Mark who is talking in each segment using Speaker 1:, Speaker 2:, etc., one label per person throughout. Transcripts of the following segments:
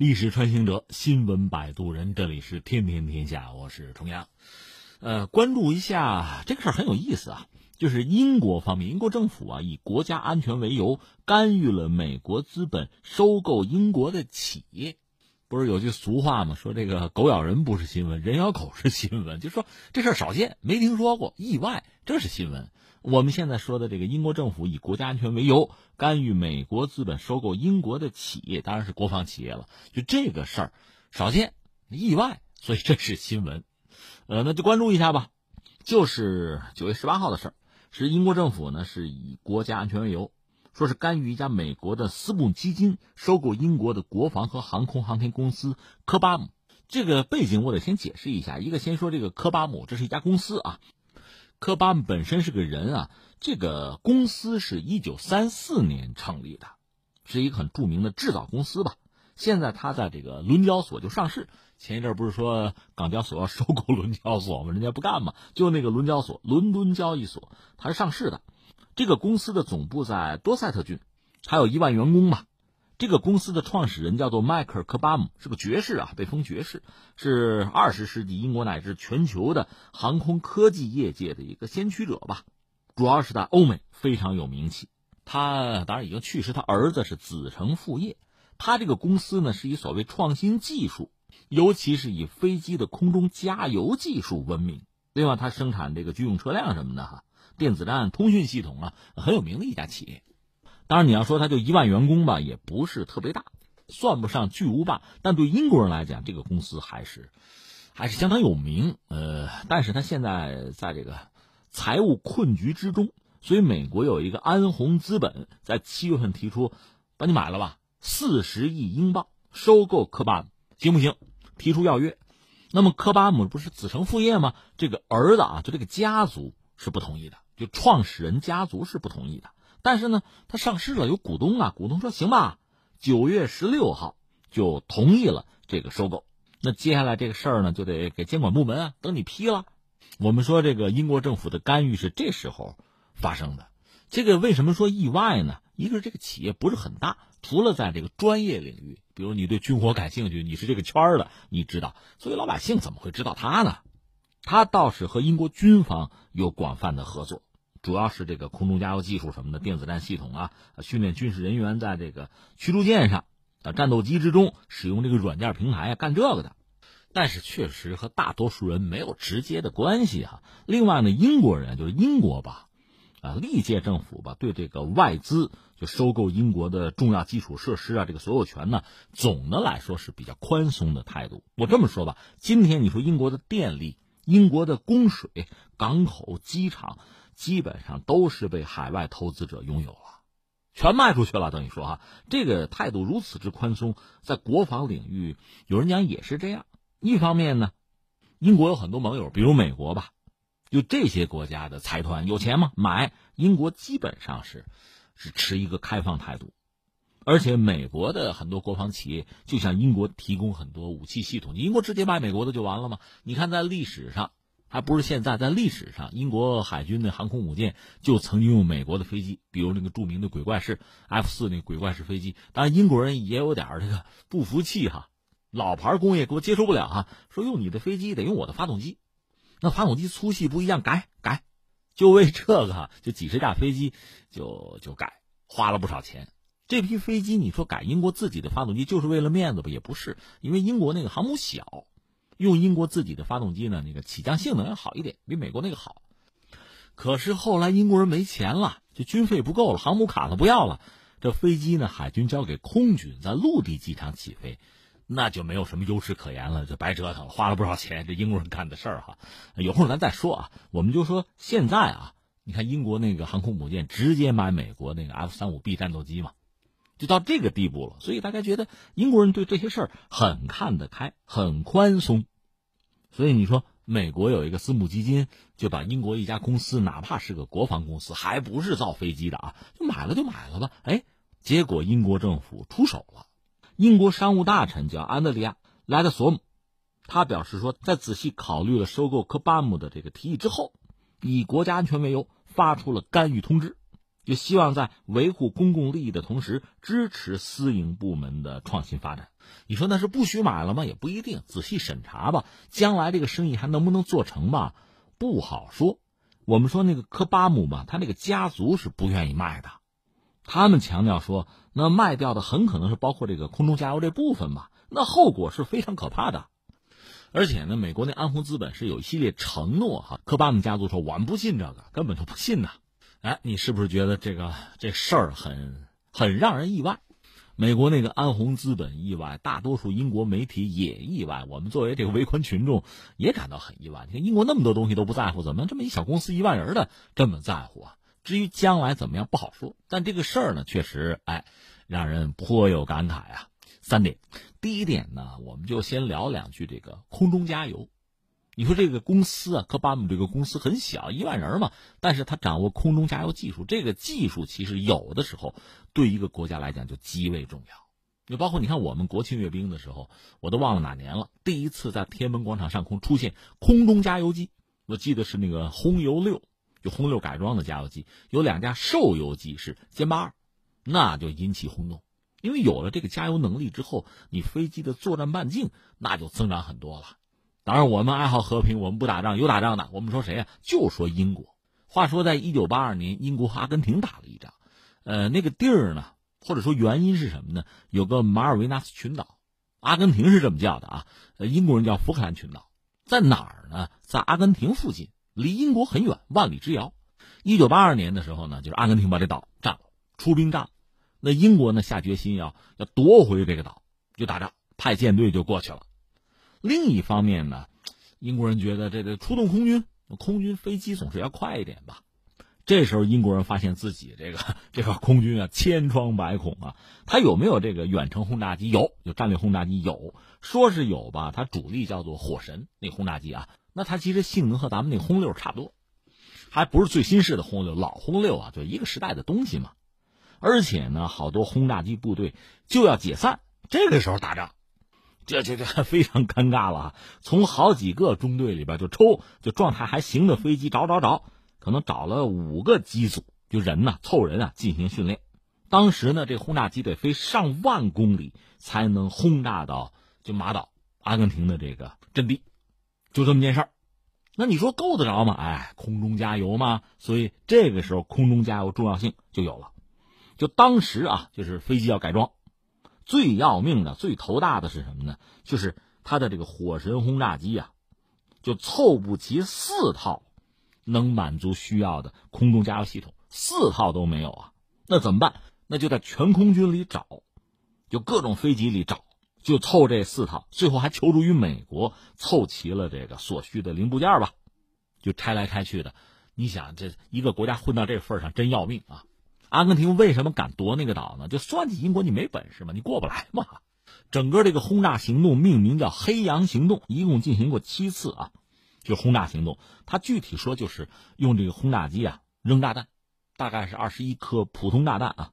Speaker 1: 历史穿行者，新闻摆渡人，这里是天天天下，我是重阳。呃，关注一下这个事儿很有意思啊，就是英国方面，英国政府啊以国家安全为由，干预了美国资本收购英国的企业。不是有句俗话吗？说这个狗咬人不是新闻，人咬狗是新闻。就说这事儿少见，没听说过，意外，这是新闻。我们现在说的这个英国政府以国家安全为由干预美国资本收购英国的企业，当然是国防企业了。就这个事儿少见，意外，所以这是新闻。呃，那就关注一下吧。就是九月十八号的事儿，是英国政府呢是以国家安全为由，说是干预一家美国的私募基金收购英国的国防和航空航天公司科巴姆。这个背景我得先解释一下，一个先说这个科巴姆，这是一家公司啊。科巴姆本身是个人啊，这个公司是一九三四年成立的，是一个很著名的制造公司吧。现在他在这个伦交所就上市。前一阵不是说港交所要收购伦交所吗？人家不干嘛，就那个伦交所，伦敦交易所，它是上市的。这个公司的总部在多塞特郡，还有一万员工吧。这个公司的创始人叫做迈克尔·科巴姆，是个爵士啊，被封爵士，是二十世纪英国乃至全球的航空科技业界的一个先驱者吧。主要是在欧美非常有名气。他当然已经去世，他儿子是子承父业。他这个公司呢，是以所谓创新技术，尤其是以飞机的空中加油技术闻名。另外，他生产这个军用车辆什么的哈，电子战、通讯系统啊，很有名的一家企业。当然，你要说他就一万员工吧，也不是特别大，算不上巨无霸。但对英国人来讲，这个公司还是还是相当有名。呃，但是他现在在这个财务困局之中，所以美国有一个安红资本在七月份提出，把你买了吧，四十亿英镑收购科巴姆，行不行？提出要约。那么科巴姆不是子承父业吗？这个儿子啊，就这个家族是不同意的，就创始人家族是不同意的。但是呢，他上市了，有股东啊，股东说行吧，九月十六号就同意了这个收购。那接下来这个事儿呢，就得给监管部门啊，等你批了。我们说这个英国政府的干预是这时候发生的。这个为什么说意外呢？一个是这个企业不是很大，除了在这个专业领域，比如你对军火感兴趣，你是这个圈儿的，你知道。所以老百姓怎么会知道他呢？他倒是和英国军方有广泛的合作。主要是这个空中加油技术什么的，电子战系统啊，训练军事人员在这个驱逐舰上啊，战斗机之中使用这个软件平台啊，干这个的。但是确实和大多数人没有直接的关系哈。另外呢，英国人就是英国吧，啊，历届政府吧，对这个外资就收购英国的重要基础设施啊，这个所有权呢，总的来说是比较宽松的态度。我这么说吧，今天你说英国的电力、英国的供水、港口、机场。基本上都是被海外投资者拥有了，全卖出去了。等于说哈，这个态度如此之宽松，在国防领域，有人讲也是这样。一方面呢，英国有很多盟友，比如美国吧，就这些国家的财团有钱嘛，买英国基本上是是持一个开放态度，而且美国的很多国防企业就向英国提供很多武器系统，英国直接买美国的就完了吗？你看在历史上。还不是现在，在历史上，英国海军的航空母舰就曾经用美国的飞机，比如那个著名的鬼怪式 F 四那鬼怪式飞机。当然，英国人也有点这个不服气哈，老牌工业给我接受不了哈，说用你的飞机得用我的发动机，那发动机粗细不一样，改改，就为这个就几十架飞机就就改，花了不少钱。这批飞机你说改英国自己的发动机就是为了面子吧？也不是，因为英国那个航母小。用英国自己的发动机呢，那个起降性能要好一点，比美国那个好。可是后来英国人没钱了，就军费不够了，航母卡了不要了，这飞机呢，海军交给空军在陆地机场起飞，那就没有什么优势可言了，就白折腾了，花了不少钱。这英国人干的事儿哈，有空咱再说啊。我们就说现在啊，你看英国那个航空母舰直接买美国那个 F 三五 B 战斗机嘛。就到这个地步了，所以大家觉得英国人对这些事儿很看得开，很宽松。所以你说美国有一个私募基金，就把英国一家公司，哪怕是个国防公司，还不是造飞机的啊，就买了就买了吧。哎，结果英国政府出手了。英国商务大臣叫安德利亚·莱德索姆，他表示说，在仔细考虑了收购科巴姆的这个提议之后，以国家安全为由，发出了干预通知。就希望在维护公共利益的同时，支持私营部门的创新发展。你说那是不许买了吗？也不一定，仔细审查吧。将来这个生意还能不能做成吧？不好说。我们说那个科巴姆吧，他那个家族是不愿意卖的，他们强调说，那卖掉的很可能是包括这个空中加油这部分吧，那后果是非常可怕的。而且呢，美国那安红资本是有一系列承诺哈，科巴姆家族说我们不信这个，根本就不信呐。哎，你是不是觉得这个这事儿很很让人意外？美国那个安红资本意外，大多数英国媒体也意外。我们作为这个围观群众也感到很意外。你看英国那么多东西都不在乎，怎么这么一小公司一万人的这么在乎啊？至于将来怎么样不好说。但这个事儿呢，确实哎，让人颇有感慨啊。三点，第一点呢，我们就先聊两句这个空中加油。你说这个公司啊，科巴姆这个公司很小，一万人嘛，但是他掌握空中加油技术，这个技术其实有的时候对一个国家来讲就极为重要。就包括你看我们国庆阅兵的时候，我都忘了哪年了，第一次在天安门广场上空出现空中加油机，我记得是那个轰油六，就轰六改装的加油机，有两架受油机是歼八二，那就引起轰动，因为有了这个加油能力之后，你飞机的作战半径那就增长很多了。当然，我们爱好和平，我们不打仗，有打仗的。我们说谁呀？就说英国。话说，在一九八二年，英国和阿根廷打了一仗，呃，那个地儿呢，或者说原因是什么呢？有个马尔维纳斯群岛，阿根廷是这么叫的啊，英国人叫福克兰群岛，在哪儿呢？在阿根廷附近，离英国很远，万里之遥。一九八二年的时候呢，就是阿根廷把这岛占了，出兵占了，那英国呢下决心要要夺回这个岛，就打仗，派舰队就过去了。另一方面呢，英国人觉得这个出动空军，空军飞机总是要快一点吧。这时候英国人发现自己这个 这个空军啊千疮百孔啊，他有没有这个远程轰炸机？有，有战略轰炸机有，说是有吧。它主力叫做火神那轰炸机啊，那它其实性能和咱们那轰六差不多，还不是最新式的轰六，老轰六啊，就一个时代的东西嘛。而且呢，好多轰炸机部队就要解散，这个时候打仗。这这这非常尴尬了，从好几个中队里边就抽，就状态还行的飞机找找找，可能找了五个机组，就人呐凑人啊进行训练。当时呢，这轰炸机得飞上万公里才能轰炸到就马岛阿根廷的这个阵地，就这么件事儿。那你说够得着吗？哎，空中加油吗。所以这个时候空中加油重要性就有了。就当时啊，就是飞机要改装。最要命的、最头大的是什么呢？就是它的这个火神轰炸机啊，就凑不齐四套能满足需要的空中加油系统，四套都没有啊！那怎么办？那就在全空军里找，就各种飞机里找，就凑这四套。最后还求助于美国，凑齐了这个所需的零部件吧，就拆来拆去的。你想，这一个国家混到这份上，真要命啊！阿根廷为什么敢夺那个岛呢？就算计英国，你没本事嘛？你过不来嘛？整个这个轰炸行动命名叫“黑羊行动”，一共进行过七次啊，就轰炸行动。它具体说就是用这个轰炸机啊扔炸弹，大概是二十一颗普通炸弹啊。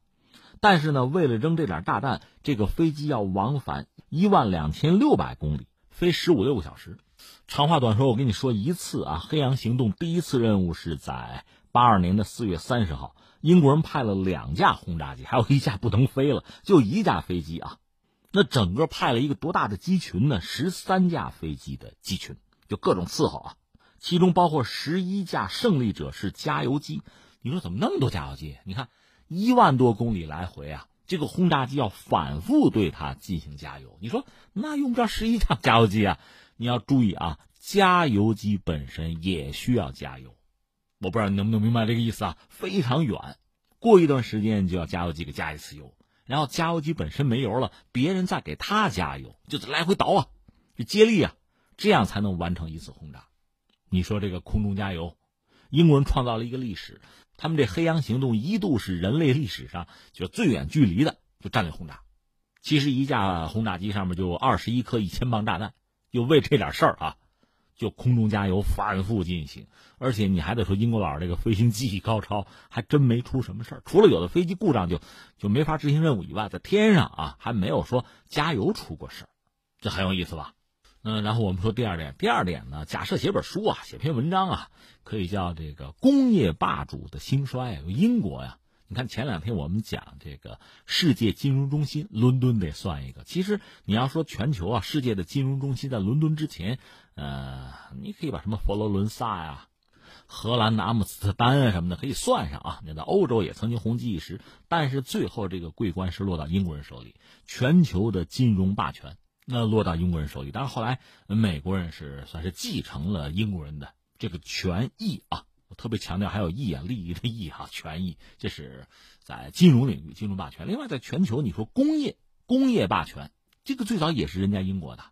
Speaker 1: 但是呢，为了扔这点炸弹，这个飞机要往返一万两千六百公里，飞十五六个小时。长话短说，我跟你说一次啊，黑羊行动第一次任务是在八二年的四月三十号。英国人派了两架轰炸机，还有一架不能飞了，就一架飞机啊。那整个派了一个多大的机群呢？十三架飞机的机群，就各种伺候啊。其中包括十一架胜利者式加油机。你说怎么那么多加油机？你看一万多公里来回啊，这个轰炸机要反复对它进行加油。你说那用不着十一架加油机啊？你要注意啊，加油机本身也需要加油。我不知道你能不能明白这个意思啊？非常远，过一段时间就要加油机给加一次油，然后加油机本身没油了，别人再给他加油，就来回倒啊，就接力啊，这样才能完成一次轰炸。你说这个空中加油，英国人创造了一个历史，他们这黑羊行动一度是人类历史上就最远距离的就战略轰炸。其实一架轰炸机上面就二十一颗一千磅炸弹，就为这点事儿啊。就空中加油反复进行，而且你还得说英国佬这个飞行技艺高超，还真没出什么事儿。除了有的飞机故障就就没法执行任务以外，在天上啊还没有说加油出过事儿，这很有意思吧？嗯，然后我们说第二点，第二点呢，假设写本书啊，写篇文章啊，可以叫这个工业霸主的兴衰。英国呀，你看前两天我们讲这个世界金融中心，伦敦得算一个。其实你要说全球啊，世界的金融中心在伦敦之前，呃，你可以把什么佛罗伦萨呀、荷兰的阿姆斯特丹啊什么的可以算上啊。你在欧洲也曾经红极一时，但是最后这个桂冠是落到英国人手里，全球的金融霸权那落到英国人手里。但是后来美国人是算是继承了英国人的这个权益啊。我特别强调还有益啊，利益的益哈，权益，这是在金融领域金融霸权。另外，在全球，你说工业工业霸权，这个最早也是人家英国的，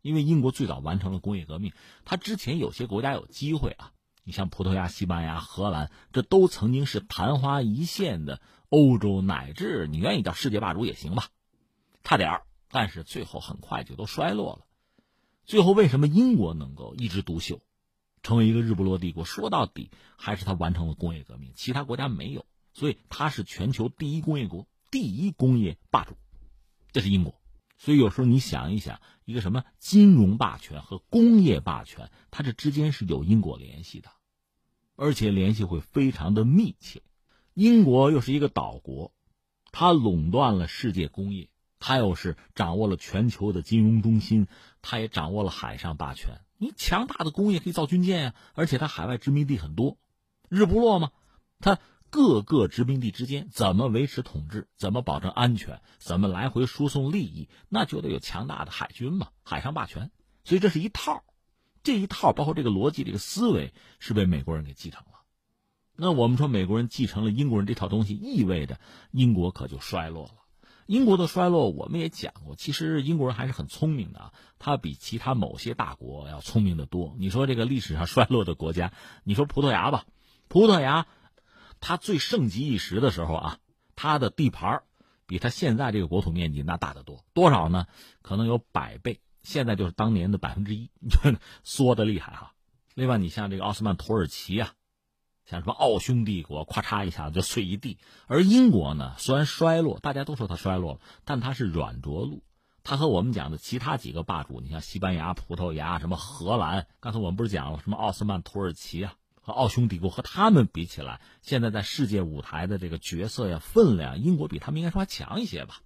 Speaker 1: 因为英国最早完成了工业革命。他之前有些国家有机会啊，你像葡萄牙、西班牙、荷兰，这都曾经是昙花一现的欧洲乃至你愿意叫世界霸主也行吧，差点儿，但是最后很快就都衰落了。最后为什么英国能够一枝独秀？成为一个日不落帝国，说到底还是他完成了工业革命，其他国家没有，所以他是全球第一工业国、第一工业霸主，这是英国。所以有时候你想一想，一个什么金融霸权和工业霸权，它这之间是有因果联系的，而且联系会非常的密切。英国又是一个岛国，它垄断了世界工业，它又是掌握了全球的金融中心，它也掌握了海上霸权。你强大的工业可以造军舰呀，而且它海外殖民地很多，日不落嘛。它各个殖民地之间怎么维持统治，怎么保证安全，怎么来回输送利益，那就得有强大的海军嘛，海上霸权。所以这是一套，这一套包括这个逻辑、这个思维是被美国人给继承了。那我们说美国人继承了英国人这套东西，意味着英国可就衰落了。英国的衰落，我们也讲过。其实英国人还是很聪明的啊，他比其他某些大国要聪明的多。你说这个历史上衰落的国家，你说葡萄牙吧，葡萄牙，它最盛极一时的时候啊，它的地盘比它现在这个国土面积那大得多，多少呢？可能有百倍。现在就是当年的百分之一，缩的厉害哈。另外，你像这个奥斯曼土耳其啊。像什么奥匈帝国，咔嚓一下子就碎一地。而英国呢，虽然衰落，大家都说它衰落了，但它是软着陆。它和我们讲的其他几个霸主，你像西班牙、葡萄牙、什么荷兰，刚才我们不是讲了什么奥斯曼土耳其啊和奥匈帝国，和他们比起来，现在在世界舞台的这个角色呀、分量，英国比他们应该说还强一些吧。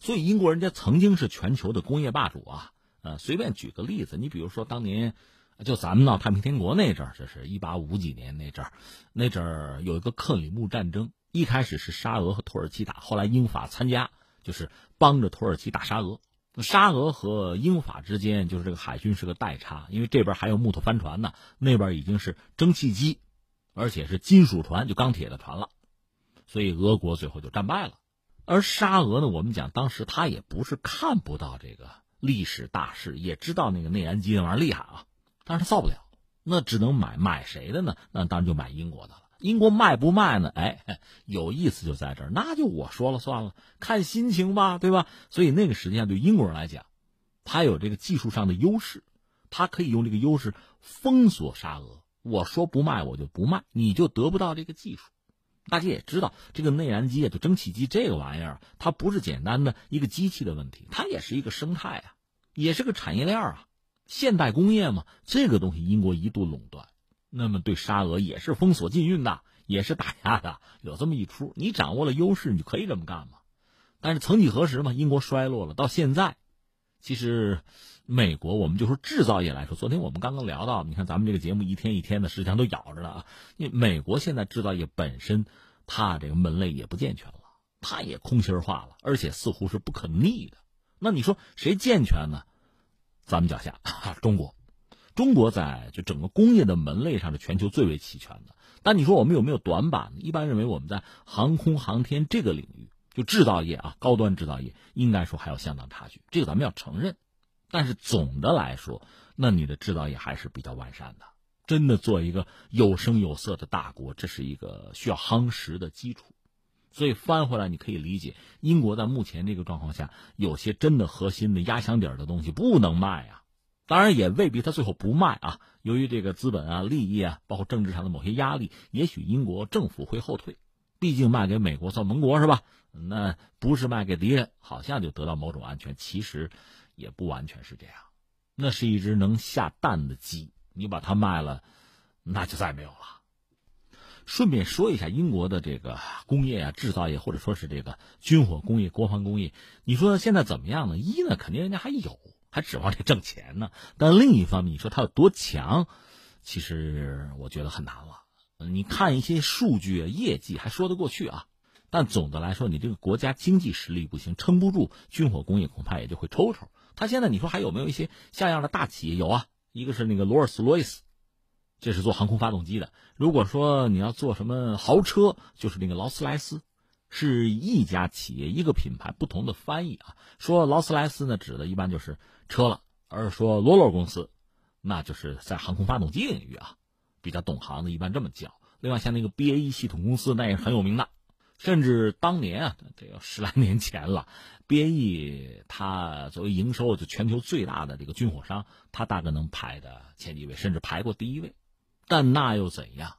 Speaker 1: 所以英国人家曾经是全球的工业霸主啊。呃，随便举个例子，你比如说当年。就咱们闹太平天国那阵儿，就是一八五几年那阵儿，那阵儿有一个克里木战争，一开始是沙俄和土耳其打，后来英法参加，就是帮着土耳其打沙俄。沙俄和英法之间就是这个海军是个代差，因为这边还有木头帆船呢，那边已经是蒸汽机，而且是金属船，就钢铁的船了，所以俄国最后就战败了。而沙俄呢，我们讲当时他也不是看不到这个历史大势，也知道那个内燃机那玩意儿厉害啊。但是他造不了，那只能买买谁的呢？那当然就买英国的了。英国卖不卖呢？哎，有意思就在这儿，那就我说了算了，看心情吧，对吧？所以那个实际上对英国人来讲，他有这个技术上的优势，他可以用这个优势封锁沙俄。我说不卖我就不卖，你就得不到这个技术。大家也知道，这个内燃机啊，就蒸汽机这个玩意儿，它不是简单的一个机器的问题，它也是一个生态啊，也是个产业链啊。现代工业嘛，这个东西英国一度垄断，那么对沙俄也是封锁禁运的，也是打压的，有这么一出。你掌握了优势，你就可以这么干嘛。但是曾几何时嘛，英国衰落了，到现在，其实美国，我们就说制造业来说，昨天我们刚刚聊到，你看咱们这个节目一天一天的，实际上都咬着呢啊。因为美国现在制造业本身，它这个门类也不健全了，它也空心化了，而且似乎是不可逆的。那你说谁健全呢？咱们脚下，中国，中国在就整个工业的门类上是全球最为齐全的。但你说我们有没有短板呢？一般认为我们在航空航天这个领域，就制造业啊，高端制造业，应该说还有相当差距，这个咱们要承认。但是总的来说，那你的制造业还是比较完善的。真的做一个有声有色的大国，这是一个需要夯实的基础。所以翻回来，你可以理解，英国在目前这个状况下，有些真的核心的压箱底儿的东西不能卖啊。当然，也未必他最后不卖啊。由于这个资本啊、利益啊，包括政治上的某些压力，也许英国政府会后退。毕竟卖给美国算盟国是吧？那不是卖给敌人，好像就得到某种安全。其实也不完全是这样。那是一只能下蛋的鸡，你把它卖了，那就再没有了。顺便说一下英国的这个工业啊、制造业，或者说是这个军火工业、国防工业，你说现在怎么样呢？一呢，肯定人家还有，还指望这挣钱呢。但另一方面，你说它有多强，其实我觉得很难了。你看一些数据、业绩还说得过去啊，但总的来说，你这个国家经济实力不行，撑不住军火工业，恐怕也就会抽抽。他现在你说还有没有一些像样的大企业？有啊，一个是那个罗尔斯罗伊斯。这是做航空发动机的。如果说你要做什么豪车，就是那个劳斯莱斯，是一家企业一个品牌，不同的翻译啊。说劳斯莱斯呢，指的一般就是车了；而说罗罗公司，那就是在航空发动机领域啊，比较懂行的，一般这么叫。另外像那个 BAE 系统公司，那也是很有名的。甚至当年啊，得有十来年前了，BAE 它作为营收就全球最大的这个军火商，它大概能排的前几位，甚至排过第一位。但那又怎样？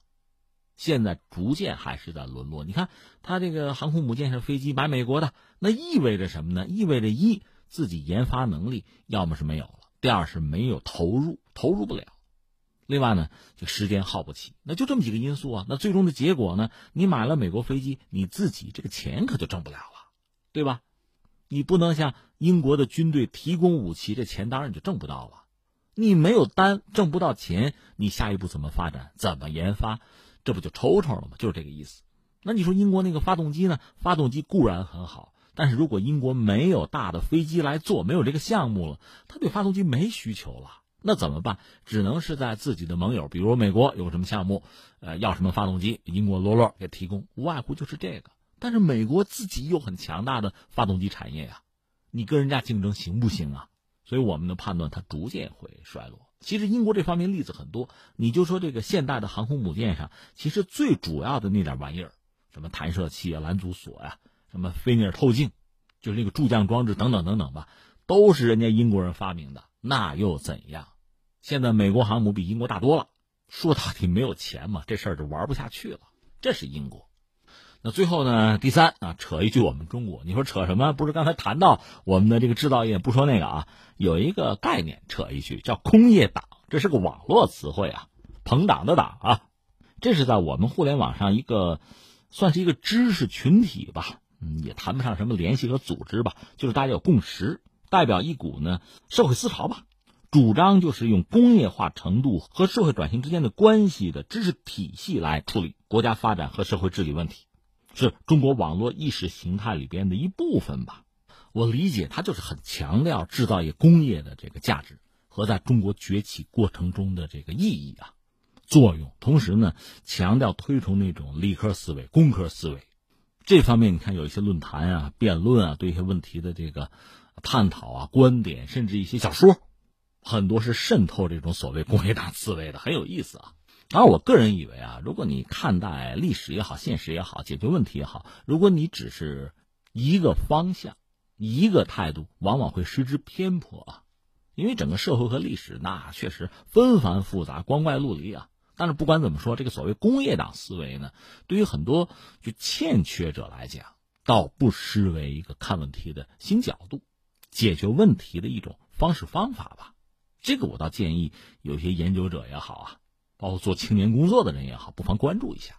Speaker 1: 现在逐渐还是在沦落。你看，他这个航空母舰上飞机买美国的，那意味着什么呢？意味着一自己研发能力要么是没有了，第二是没有投入，投入不了。另外呢，就时间耗不起。那就这么几个因素啊。那最终的结果呢？你买了美国飞机，你自己这个钱可就挣不了了，对吧？你不能向英国的军队提供武器，这钱当然就挣不到了。你没有单挣不到钱，你下一步怎么发展？怎么研发？这不就抽抽了吗？就是这个意思。那你说英国那个发动机呢？发动机固然很好，但是如果英国没有大的飞机来做，没有这个项目了，他对发动机没需求了，那怎么办？只能是在自己的盟友，比如美国有什么项目，呃，要什么发动机，英国罗罗给提供，无外乎就是这个。但是美国自己有很强大的发动机产业呀，你跟人家竞争行不行啊？所以我们的判断，它逐渐会衰落。其实英国这方面例子很多，你就说这个现代的航空母舰上，其实最主要的那点玩意儿，什么弹射器啊、拦阻索呀、什么菲涅尔透镜，就是那个助降装置等等等等吧，都是人家英国人发明的。那又怎样？现在美国航母比英国大多了，说到底没有钱嘛，这事儿就玩不下去了。这是英国。那最后呢？第三啊，扯一句我们中国，你说扯什么？不是刚才谈到我们的这个制造业，不说那个啊，有一个概念扯一句，叫工业党，这是个网络词汇啊，朋党的党啊，这是在我们互联网上一个算是一个知识群体吧，嗯，也谈不上什么联系和组织吧，就是大家有共识，代表一股呢社会思潮吧，主张就是用工业化程度和社会转型之间的关系的知识体系来处理国家发展和社会治理问题。是中国网络意识形态里边的一部分吧，我理解它就是很强调制造业工业的这个价值和在中国崛起过程中的这个意义啊作用，同时呢强调推崇那种理科思维、工科思维。这方面你看有一些论坛啊、辩论啊，对一些问题的这个探讨啊、观点，甚至一些小说，很多是渗透这种所谓工业党思维的，很有意思啊。而我个人以为啊，如果你看待历史也好，现实也好，解决问题也好，如果你只是一个方向、一个态度，往往会失之偏颇啊。因为整个社会和历史那确实纷繁复杂、光怪陆离啊。但是不管怎么说，这个所谓工业党思维呢，对于很多就欠缺者来讲，倒不失为一个看问题的新角度、解决问题的一种方式方法吧。这个我倒建议有些研究者也好啊。包括做青年工作的人也好，不妨关注一下。